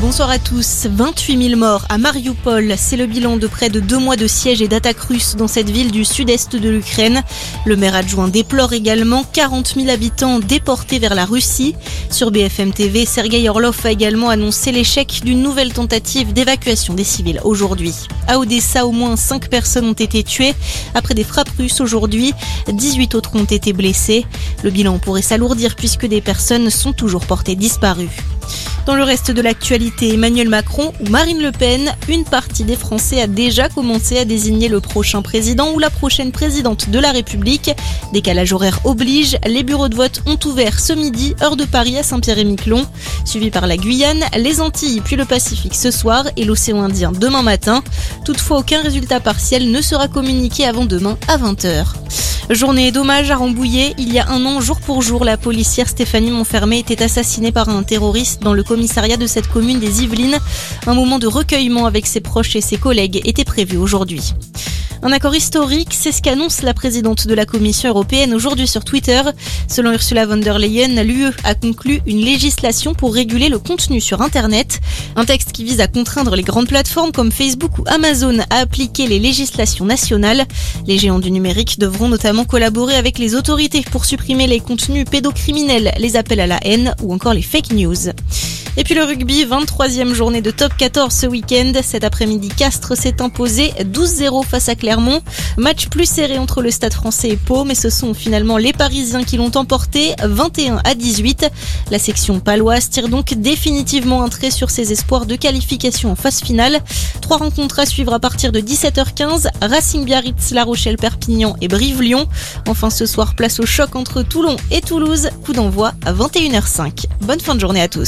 Bonsoir à tous. 28 000 morts à Mariupol. C'est le bilan de près de deux mois de siège et d'attaques russes dans cette ville du sud-est de l'Ukraine. Le maire adjoint déplore également 40 000 habitants déportés vers la Russie. Sur BFM TV, Sergei Orlov a également annoncé l'échec d'une nouvelle tentative d'évacuation des civils aujourd'hui. À Odessa, au moins 5 personnes ont été tuées après des frappes russes aujourd'hui. 18 autres ont été blessées. Le bilan pourrait s'alourdir puisque des personnes sont toujours portées disparues. Dans le reste de l'actualité, Emmanuel Macron ou Marine Le Pen, une partie des Français a déjà commencé à désigner le prochain président ou la prochaine présidente de la République. Décalage horaire oblige, les bureaux de vote ont ouvert ce midi, heure de Paris à Saint-Pierre-et-Miquelon, suivi par la Guyane, les Antilles puis le Pacifique ce soir et l'océan Indien demain matin. Toutefois, aucun résultat partiel ne sera communiqué avant demain à 20h. Journée d'hommage à Rambouillet. Il y a un an, jour pour jour, la policière Stéphanie Montfermé était assassinée par un terroriste dans le commissariat de cette commune des Yvelines. Un moment de recueillement avec ses proches et ses collègues était prévu aujourd'hui. Un accord historique, c'est ce qu'annonce la présidente de la Commission européenne aujourd'hui sur Twitter. Selon Ursula von der Leyen, l'UE a conclu une législation pour réguler le contenu sur Internet. Un texte qui vise à contraindre les grandes plateformes comme Facebook ou Amazon à appliquer les législations nationales. Les géants du numérique devront notamment collaborer avec les autorités pour supprimer les contenus pédocriminels, les appels à la haine ou encore les fake news. Et puis le rugby, 23e journée de top 14 ce week-end. Cet après-midi, Castres s'est imposé 12-0 face à Clermont. Match plus serré entre le Stade français et Pau, mais ce sont finalement les Parisiens qui l'ont emporté 21 à 18. La section paloise tire donc définitivement un trait sur ses espoirs de qualification en phase finale. Trois rencontres à suivre à partir de 17h15. Racing Biarritz, La Rochelle, Perpignan et Brive-Lyon. Enfin ce soir, place au choc entre Toulon et Toulouse. Coup d'envoi à 21h05. Bonne fin de journée à tous.